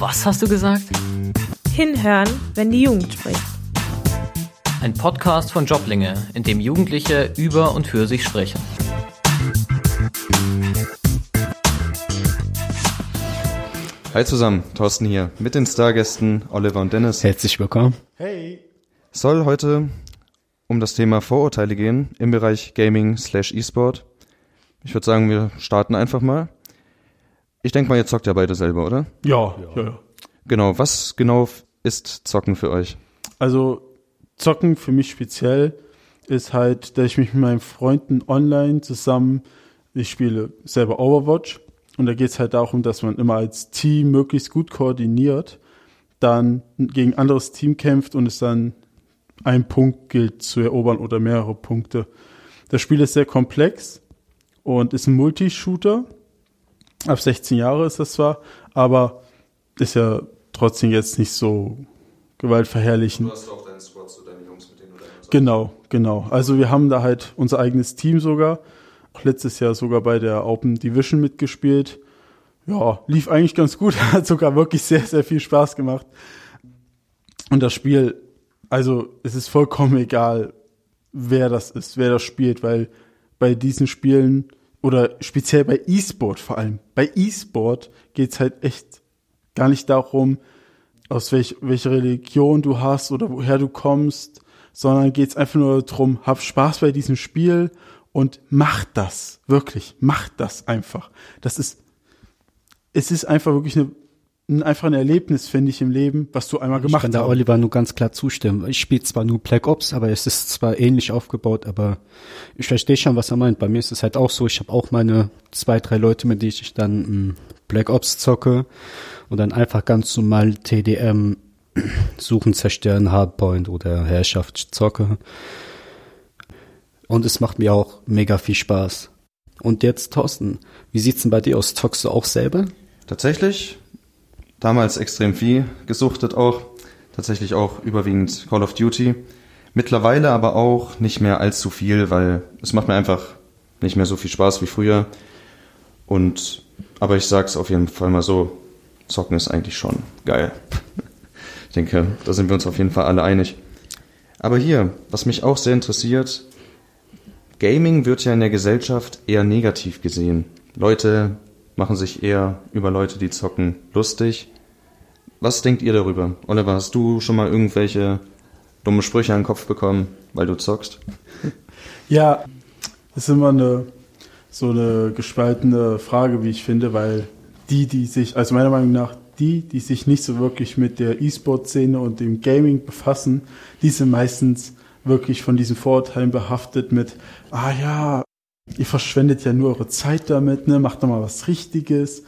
Was hast du gesagt? Hinhören, wenn die Jugend spricht. Ein Podcast von Joblinge, in dem Jugendliche über und für sich sprechen. Hi zusammen, Thorsten hier mit den Stargästen Oliver und Dennis. Herzlich willkommen. Soll heute um das Thema Vorurteile gehen im Bereich Gaming slash E-Sport. Ich würde sagen, wir starten einfach mal. Ich denke mal, ihr zockt ja beide selber, oder? Ja, ja, ja. Genau, was genau ist Zocken für euch? Also Zocken für mich speziell ist halt, dass ich mich mit meinen Freunden online zusammen, ich spiele selber Overwatch und da geht es halt darum, dass man immer als Team möglichst gut koordiniert, dann gegen ein anderes Team kämpft und es dann ein Punkt gilt zu erobern oder mehrere Punkte. Das Spiel ist sehr komplex und ist ein Multi-Shooter. Ab 16 Jahre ist das zwar, aber ist ja trotzdem jetzt nicht so gewaltverherrlichend. hast auch deinen Squad, so deine Jungs, mit denen du da Genau, genau. Also wir haben da halt unser eigenes Team sogar. Auch letztes Jahr sogar bei der Open Division mitgespielt. Ja, lief eigentlich ganz gut. Hat sogar wirklich sehr, sehr viel Spaß gemacht. Und das Spiel, also es ist vollkommen egal, wer das ist, wer das spielt, weil bei diesen Spielen oder speziell bei E-Sport vor allem, bei E-Sport geht's halt echt gar nicht darum, aus welch, welcher Religion du hast oder woher du kommst, sondern geht's einfach nur darum, hab Spaß bei diesem Spiel und mach das, wirklich, mach das einfach. Das ist, es ist einfach wirklich eine, ein, einfach ein Erlebnis, finde ich, im Leben, was du einmal Ich gemacht kann da hast. Oliver nur ganz klar zustimmen. Ich spiele zwar nur Black Ops, aber es ist zwar ähnlich aufgebaut, aber ich verstehe schon, was er meint. Bei mir ist es halt auch so, ich habe auch meine zwei, drei Leute, mit denen ich dann mh, Black Ops zocke und dann einfach ganz normal TDM suchen, zerstören, Hardpoint oder Herrschaft zocke. Und es macht mir auch mega viel Spaß. Und jetzt, Thorsten, wie sieht's denn bei dir aus? Zockst du auch selber? Tatsächlich, damals extrem viel gesuchtet auch. Tatsächlich auch überwiegend Call of Duty. Mittlerweile aber auch nicht mehr allzu viel, weil es macht mir einfach nicht mehr so viel Spaß wie früher. Und, aber ich sag's auf jeden Fall mal so, Zocken ist eigentlich schon geil. Ich denke, da sind wir uns auf jeden Fall alle einig. Aber hier, was mich auch sehr interessiert, Gaming wird ja in der Gesellschaft eher negativ gesehen. Leute machen sich eher über Leute, die zocken, lustig. Was denkt ihr darüber? Oliver, hast du schon mal irgendwelche dumme Sprüche an den Kopf bekommen, weil du zockst? Ja, das ist immer eine so eine gespaltene Frage, wie ich finde, weil die, die sich, also meiner Meinung nach, die, die sich nicht so wirklich mit der E-Sport-Szene und dem Gaming befassen, die sind meistens wirklich von diesen Vorurteilen behaftet mit, ah ja, ihr verschwendet ja nur eure Zeit damit, ne, macht doch mal was Richtiges.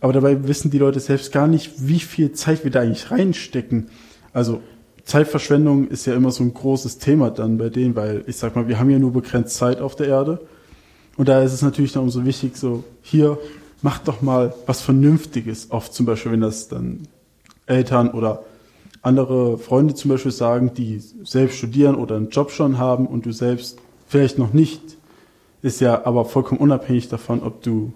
Aber dabei wissen die Leute selbst gar nicht, wie viel Zeit wir da eigentlich reinstecken. Also Zeitverschwendung ist ja immer so ein großes Thema dann bei denen, weil ich sag mal, wir haben ja nur begrenzt Zeit auf der Erde. Und da ist es natürlich dann umso wichtig, so hier, macht doch mal was Vernünftiges. Oft zum Beispiel, wenn das dann Eltern oder andere Freunde zum Beispiel sagen, die selbst studieren oder einen Job schon haben und du selbst vielleicht noch nicht, ist ja aber vollkommen unabhängig davon, ob du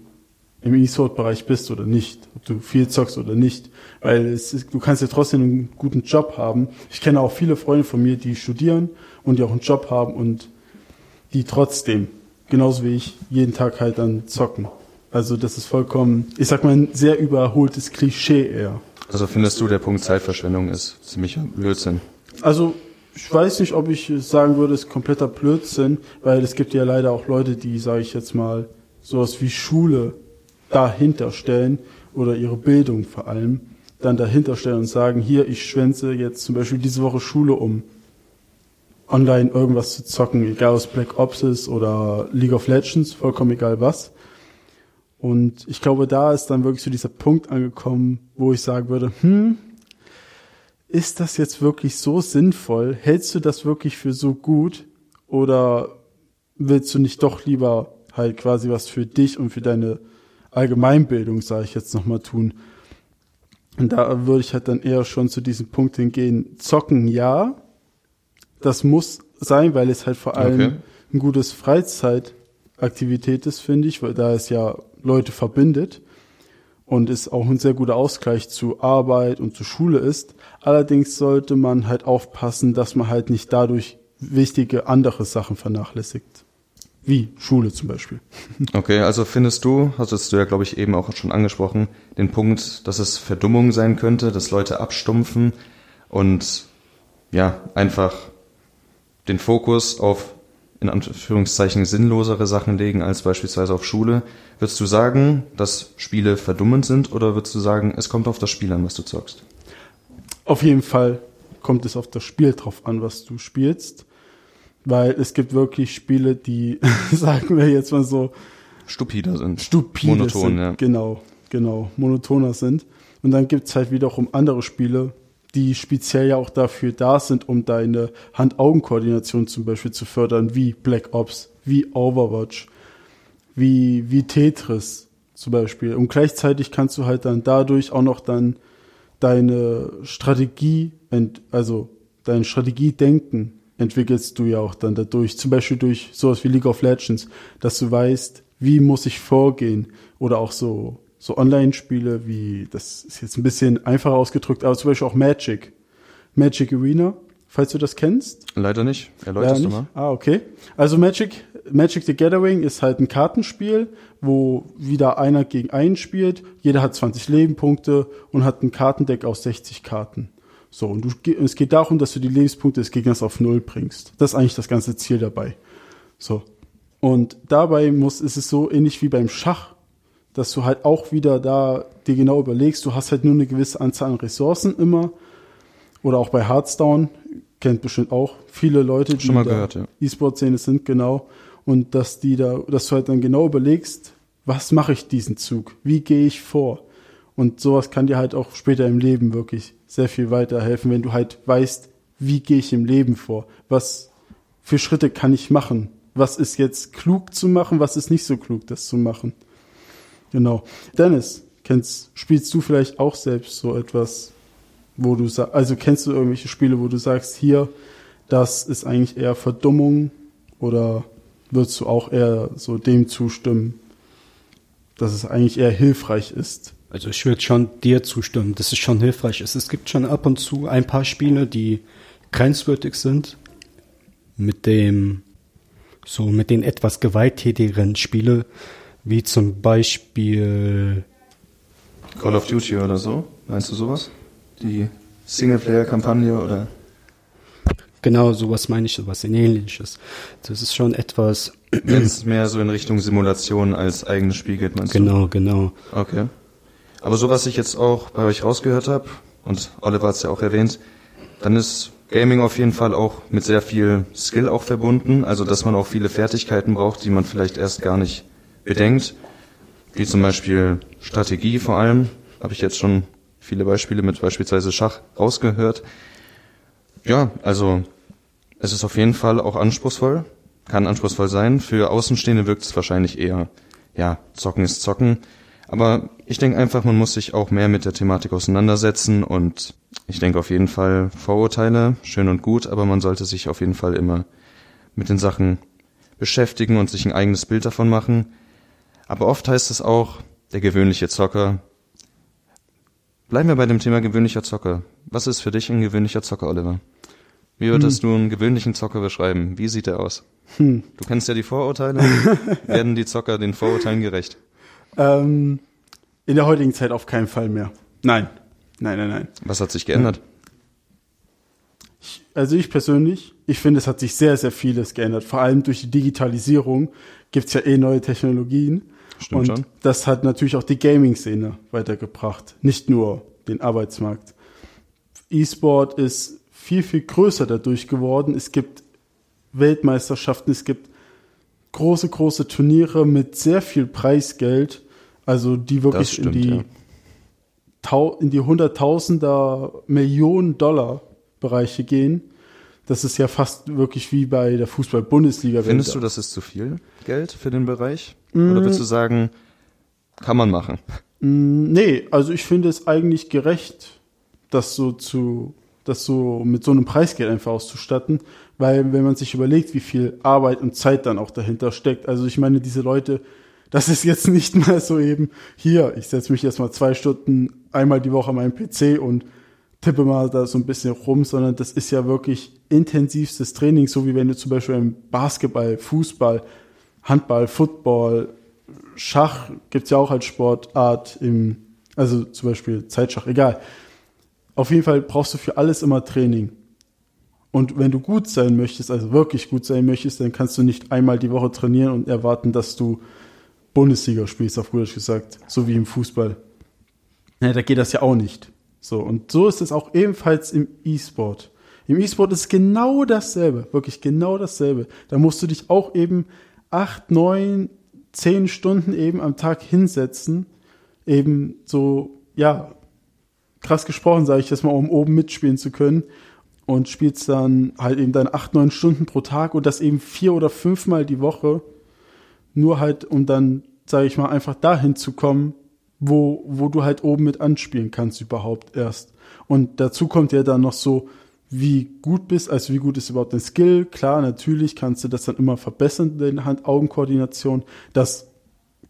im E-Sport-Bereich bist oder nicht, ob du viel zockst oder nicht, weil es ist, du kannst ja trotzdem einen guten Job haben. Ich kenne auch viele Freunde von mir, die studieren und die auch einen Job haben und die trotzdem, genauso wie ich, jeden Tag halt dann zocken. Also das ist vollkommen, ich sag mal, ein sehr überholtes Klischee eher. Also findest du, der Punkt Zeitverschwendung ist ziemlich Blödsinn? Also ich weiß nicht, ob ich sagen würde, es ist kompletter Blödsinn, weil es gibt ja leider auch Leute, die, sage ich jetzt mal, sowas wie Schule dahinter stellen oder ihre Bildung vor allem dann dahinter stellen und sagen, hier, ich schwänze jetzt zum Beispiel diese Woche Schule um, online irgendwas zu zocken, egal es Black Ops ist oder League of Legends, vollkommen egal was. Und ich glaube, da ist dann wirklich so dieser Punkt angekommen, wo ich sagen würde, hm, ist das jetzt wirklich so sinnvoll? Hältst du das wirklich für so gut? Oder willst du nicht doch lieber halt quasi was für dich und für deine Allgemeinbildung, sage ich jetzt nochmal, tun? Und da würde ich halt dann eher schon zu diesem Punkt hingehen, zocken ja, das muss sein, weil es halt vor allem Okay. ein gutes Freizeitaktivität ist, finde ich, weil da es ja Leute verbindet. Und es auch ein sehr guter Ausgleich zu Arbeit und zu Schule ist. Allerdings sollte man halt aufpassen, dass man halt nicht dadurch wichtige andere Sachen vernachlässigt. Wie Schule zum Beispiel. Okay, also findest du, hattest du ja, glaube ich, eben auch schon angesprochen, den Punkt, dass es Verdummung sein könnte, dass Leute abstumpfen und ja, einfach den Fokus auf in Anführungszeichen sinnlosere Sachen legen als beispielsweise auf Schule. Würdest du sagen, dass Spiele verdummend sind oder würdest du sagen, es kommt auf das Spiel an, was du zockst? Auf jeden Fall kommt es auf das Spiel drauf an, was du spielst. Weil es gibt wirklich Spiele, die, sagen wir jetzt mal so, Stupider sind. stupide Monoton, sind. ja. Genau, genau, monotoner sind. Und dann gibt's halt wiederum andere Spiele, die speziell ja auch dafür da sind, um deine Hand-Augen-Koordination zum Beispiel zu fördern, wie Black Ops, wie Overwatch, wie, wie Tetris zum Beispiel. Und gleichzeitig kannst du halt dann dadurch auch noch dann deine Strategie, also dein Strategiedenken entwickelst du ja auch dann dadurch. Zum Beispiel durch sowas wie League of Legends, dass du weißt, wie muss ich vorgehen. Oder auch so, so Online-Spiele wie, das ist jetzt ein bisschen einfacher ausgedrückt, aber zum Beispiel auch Magic. Magic Arena, falls du das kennst. Leider nicht. Erläuterst du nicht? mal? Ah, okay. Also Magic, Magic the Gathering ist halt ein Kartenspiel, wo wieder einer gegen einen spielt. Jeder hat 20 Lebenpunkte und hat ein Kartendeck aus 60 Karten. So, und du, es geht darum, dass du die Lebenspunkte des Gegners auf Null bringst. Das ist eigentlich das ganze Ziel dabei. So. Und dabei muss, ist es so ähnlich wie beim Schach, dass du halt auch wieder da dir genau überlegst, du hast halt nur eine gewisse Anzahl an Ressourcen immer. Oder auch bei Hearthstone, kennt bestimmt auch viele Leute, die Schon mal gehört, ja. E-Sport-Szene sind, genau. Und dass die da, dass du halt dann genau überlegst, was mache ich diesen Zug? Wie gehe ich vor? Und sowas kann dir halt auch später im Leben wirklich sehr viel weiterhelfen, wenn du halt weißt, wie gehe ich im Leben vor? Was für Schritte kann ich machen? Was ist jetzt klug zu machen? Was ist nicht so klug, das zu machen? Genau. Dennis, kennst, spielst du vielleicht auch selbst so etwas, wo du sagst, also kennst du irgendwelche Spiele, wo du sagst, hier, das ist eigentlich eher Verdummung oder würdest du auch eher so dem zustimmen, dass es eigentlich eher hilfreich ist? Also ich würde schon dir zustimmen, dass es schon hilfreich ist. Es gibt schon ab und zu ein paar Spiele, die grenzwertig sind. Mit dem, so mit den etwas gewalttätigeren Spiele, wie zum Beispiel, Call of Duty oder so? Meinst du sowas? Die Singleplayer-Kampagne oder? genau sowas meine ich, sowas ähnliches. Das ist schon etwas, Wenn es mehr so in Richtung Simulation als eigenes Spiel geht, meinst genau, genau. du? Okay. Aber so, was ich jetzt auch bei euch rausgehört habe, und Oliver hat es ja auch erwähnt, dann ist Gaming auf jeden Fall auch mit sehr viel Skill auch verbunden, also dass man auch viele Fertigkeiten braucht, die man vielleicht erst gar nicht bedenkt, wie zum Beispiel Strategie vor allem, habe ich jetzt schon viele Beispiele mit beispielsweise Schach rausgehört. Ja, also es ist auf jeden Fall auch anspruchsvoll, kann anspruchsvoll sein. Für Außenstehende wirkt es wahrscheinlich eher, ja, zocken ist zocken. Aber ich denke einfach, man muss sich auch mehr mit der Thematik auseinandersetzen und ich denke auf jeden Fall Vorurteile, schön und gut, aber man sollte sich auf jeden Fall immer mit den Sachen beschäftigen und sich ein eigenes Bild davon machen. Aber oft heißt es auch, der gewöhnliche Zocker. Bleiben wir bei dem Thema gewöhnlicher Zocker. Was ist für dich ein gewöhnlicher Zocker, Oliver? Wie würdest du einen gewöhnlichen Zocker beschreiben? Wie sieht er aus? Du kennst ja die Vorurteile. Werden die Zocker den Vorurteilen gerecht? Ähm, in der heutigen Zeit auf keinen Fall mehr. Nein. Nein, nein, nein. Was hat sich geändert? Ich, also ich persönlich, ich finde, es hat sich sehr, sehr vieles geändert. Vor allem durch die Digitalisierung gibt's ja eh neue Technologien. Stimmt und schon. das hat natürlich auch die Gaming-Szene weitergebracht, nicht nur den Arbeitsmarkt. E-Sport ist viel, viel größer dadurch geworden. Es gibt Weltmeisterschaften, es gibt große, große Turniere mit sehr viel Preisgeld, also die wirklich stimmt, in die ja. In die Hunderttausender Millionen Dollar Bereiche gehen. Das ist ja fast wirklich wie bei der Fußball-Bundesliga. Findest du, das ist zu viel Geld für den Bereich? Oder würdest du sagen, kann man machen? Mm, Nee, also ich finde es eigentlich gerecht, das so zu, das so mit so einem Preisgeld einfach auszustatten, weil wenn man sich überlegt, wie viel Arbeit und Zeit dann auch dahinter steckt, also ich meine, diese Leute, Das ist jetzt nicht mal so eben, hier, ich setze mich jetzt mal zwei Stunden einmal die Woche an meinen PC und tippe mal da so ein bisschen rum, sondern das ist ja wirklich intensivstes Training, so wie wenn du zum Beispiel im Basketball, Fußball, Handball, Football, Schach gibt's ja auch als Sportart im, also zum Beispiel Zeitschach, egal. Auf jeden Fall brauchst du für alles immer Training. Und wenn du gut sein möchtest, also wirklich gut sein möchtest, dann kannst du nicht einmal die Woche trainieren und erwarten, dass du Bundesliga spielst, auf gut gesagt, so wie im Fußball. Ja, da geht das ja auch nicht. So, und so ist es auch ebenfalls im E-Sport. Im E-Sport ist genau dasselbe, wirklich genau dasselbe. Da musst du dich auch eben acht, neun, zehn Stunden eben am Tag hinsetzen, eben so, ja, krass gesprochen, sage ich das mal, um oben mitspielen zu können und spielst dann halt eben dann acht, neun Stunden pro Tag und das eben vier oder fünfmal die Woche, nur halt, um dann, sage ich mal, einfach dahin zu kommen, wo, wo du halt oben mit anspielen kannst überhaupt erst. Und dazu kommt ja dann noch so, wie gut bist, also wie gut ist überhaupt dein Skill. Klar, natürlich kannst du das dann immer verbessern, deine Hand-Augen-Koordination. Das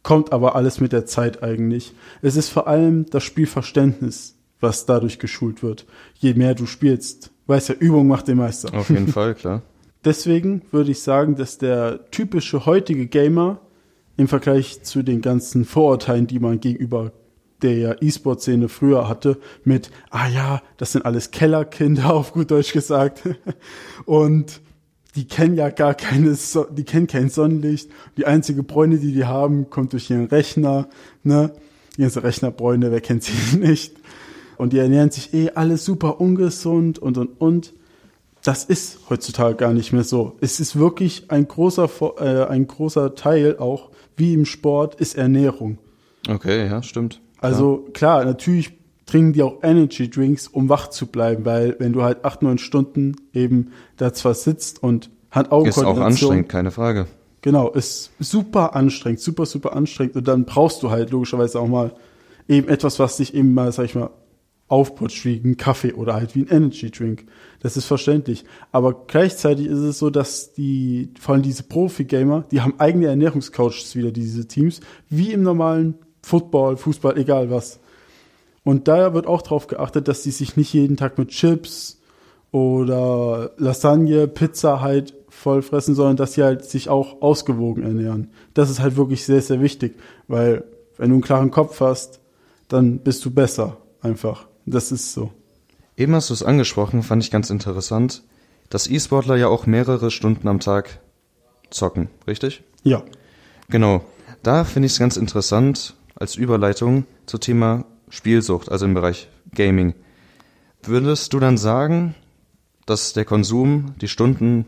kommt aber alles mit der Zeit eigentlich. Es ist vor allem das Spielverständnis, was dadurch geschult wird. Je mehr du spielst, weiß ja, Übung macht den Meister. Auf jeden Fall, klar. Deswegen würde ich sagen, dass der typische heutige Gamer im Vergleich zu den ganzen Vorurteilen, die man gegenüber der E-Sport-Szene früher hatte, mit, ah ja, das sind alles Kellerkinder, auf gut Deutsch gesagt. Und die kennen ja gar keine, so die kennen kein Sonnenlicht. Die einzige Bräune, die die haben, kommt durch ihren Rechner, ne? Die ganze Rechnerbräune, wer kennt sie nicht? Und die ernähren sich eh alles super ungesund und, und, und. Das ist heutzutage gar nicht mehr so. Es ist wirklich ein großer, äh, ein großer Teil auch, wie im Sport, ist Ernährung. Okay, ja, stimmt. Also klar, natürlich trinken die auch Energy Drinks, um wach zu bleiben, weil wenn du halt acht, neun Stunden eben da zwar sitzt und hand augen Ist auch anstrengend, keine Frage. Genau, ist super anstrengend, super, super anstrengend und dann brauchst du halt logischerweise auch mal eben etwas, was dich eben mal, sag ich mal, aufputscht, wie ein Kaffee oder halt wie ein Energy Drink. Das ist verständlich. Aber gleichzeitig ist es so, dass die, vor allem diese Profi-Gamer, die haben eigene Ernährungscoaches wieder, diese Teams, wie im normalen Football, Fußball, egal was. Und daher wird auch darauf geachtet, dass die sich nicht jeden Tag mit Chips oder Lasagne, Pizza halt voll fressen, sondern dass sie halt sich auch ausgewogen ernähren. Das ist halt wirklich sehr, sehr wichtig, weil wenn du einen klaren Kopf hast, dann bist du besser einfach. Das ist so. Eben hast du es angesprochen, fand ich ganz interessant, dass E-Sportler ja auch mehrere Stunden am Tag zocken, richtig? Ja. Genau. Da finde ich es ganz interessant als Überleitung zum Thema Spielsucht, also im Bereich Gaming. Würdest du dann sagen, dass der Konsum, die Stunden,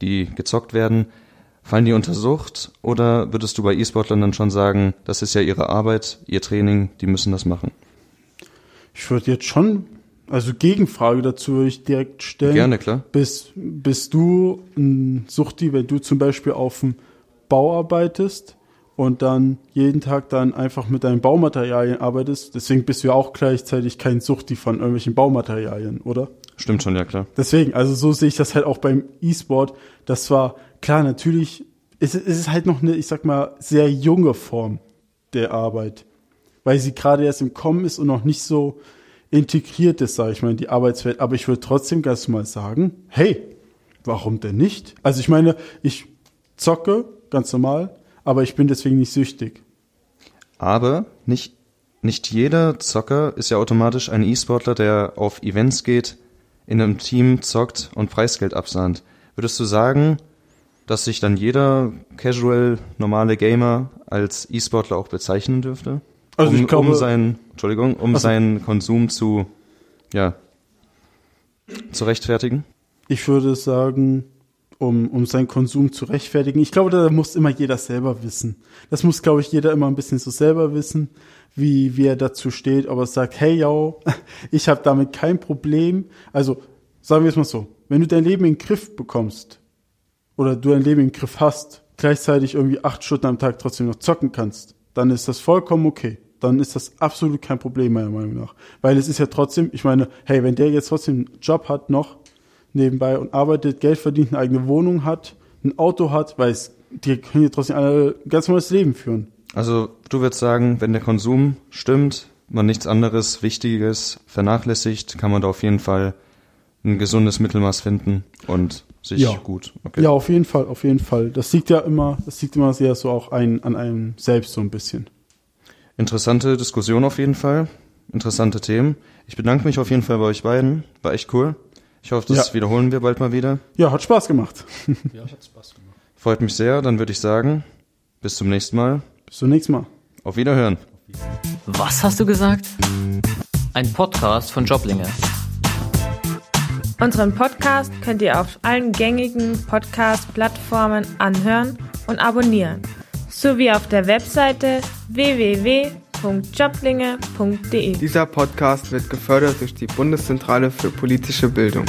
die gezockt werden, fallen die unter Sucht? Oder würdest du bei E-Sportlern dann schon sagen, das ist ja ihre Arbeit, ihr Training, die müssen das machen? Ich würde jetzt schon, also Gegenfrage dazu würde ich direkt stellen. Gerne, klar. Bist, bist du ein Suchti, wenn du zum Beispiel auf dem Bau arbeitest und dann jeden Tag dann einfach mit deinen Baumaterialien arbeitest? Deswegen bist du ja auch gleichzeitig kein Suchti von irgendwelchen Baumaterialien, oder? Stimmt schon, ja klar. Deswegen, also so sehe ich das halt auch beim E-Sport. Das war, klar, natürlich, es, es ist halt noch eine, ich sag mal, sehr junge Form der Arbeit weil sie gerade erst im Kommen ist und noch nicht so integriert ist, sage ich mal, in die Arbeitswelt. Aber ich würde trotzdem ganz mal sagen, hey, warum denn nicht? Also ich meine, ich zocke ganz normal, aber ich bin deswegen nicht süchtig. Aber nicht, nicht jeder Zocker ist ja automatisch ein E-Sportler, der auf Events geht, in einem Team zockt und Preisgeld absahnt. Würdest du sagen, dass sich dann jeder casual normale Gamer als E-Sportler auch bezeichnen dürfte? Also um, glaube, um seinen, Entschuldigung, um Also- seinen Konsum zu, ja, zu rechtfertigen? ich würde sagen, um, um seinen Konsum zu rechtfertigen. Ich glaube, da muss immer jeder selber wissen. Das muss, glaube ich, jeder immer ein bisschen so selber wissen, wie, wie er dazu steht, ob er sagt, hey, yo, ich habe damit kein Problem. Also, sagen wir es mal so, wenn du dein Leben in den Griff bekommst oder du dein Leben in den Griff hast, gleichzeitig irgendwie acht Stunden am Tag trotzdem noch zocken kannst, dann ist das vollkommen okay. Dann ist das absolut kein Problem, meiner Meinung nach. Weil es ist ja trotzdem, ich meine, hey, wenn der jetzt trotzdem einen Job hat noch nebenbei und arbeitet, Geld verdient, eine eigene Wohnung hat, ein Auto hat, weil es, die können ja trotzdem ein ganz normales Leben führen. Also du würdest sagen, wenn der Konsum stimmt, man nichts anderes Wichtiges vernachlässigt, kann man da auf jeden Fall ein gesundes Mittelmaß finden und sich Ja. gut. Okay. Ja, auf jeden Fall, auf jeden Fall. Das liegt ja immer, das liegt immer sehr so auch ein, an einem selbst so ein bisschen. Interessante Diskussion auf jeden Fall. Interessante Themen. Ich bedanke mich auf jeden Fall bei euch beiden. War echt cool. Ich hoffe, das Ja. wiederholen wir bald mal wieder. Ja, hat Spaß gemacht. Ja, hat Spaß gemacht. Freut mich sehr. Dann würde ich sagen, bis zum nächsten Mal. Bis zum nächsten Mal. Auf Wiederhören. Was hast du gesagt? Ein Podcast von Joblinge. Unseren Podcast könnt ihr auf allen gängigen Podcast-Plattformen anhören und abonnieren, sowie auf der Webseite www.joblinge.de. Dieser Podcast wird gefördert durch die Bundeszentrale für politische Bildung.